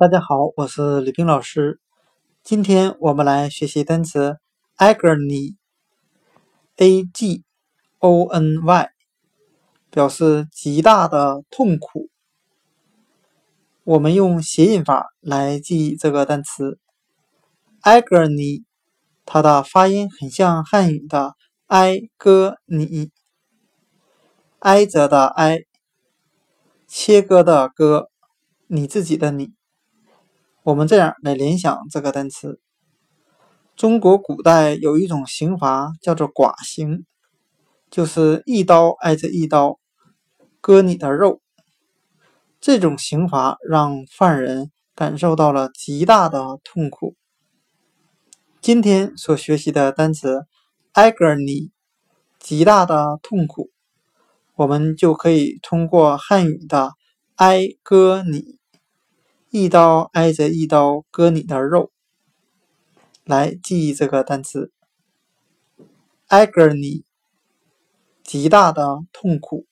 大家好，我是李冰老师。今天我们来学习单词 agony，a g o n y，表示极大的痛苦。我们用谐音法来记忆这个单词 agony，它的发音很像汉语的哀歌你，哀着的哀，切割的割，你自己的你。我们这样来联想这个单词：中国古代有一种刑罚叫做剐刑，就是一刀挨着一刀割你的肉。这种刑罚让犯人感受到了极大的痛苦。今天所学习的单词 agony，极大的痛苦，我们就可以通过汉语的哀歌你。一刀挨着一刀割你的肉，来记忆这个单词。：agony，极大的痛苦。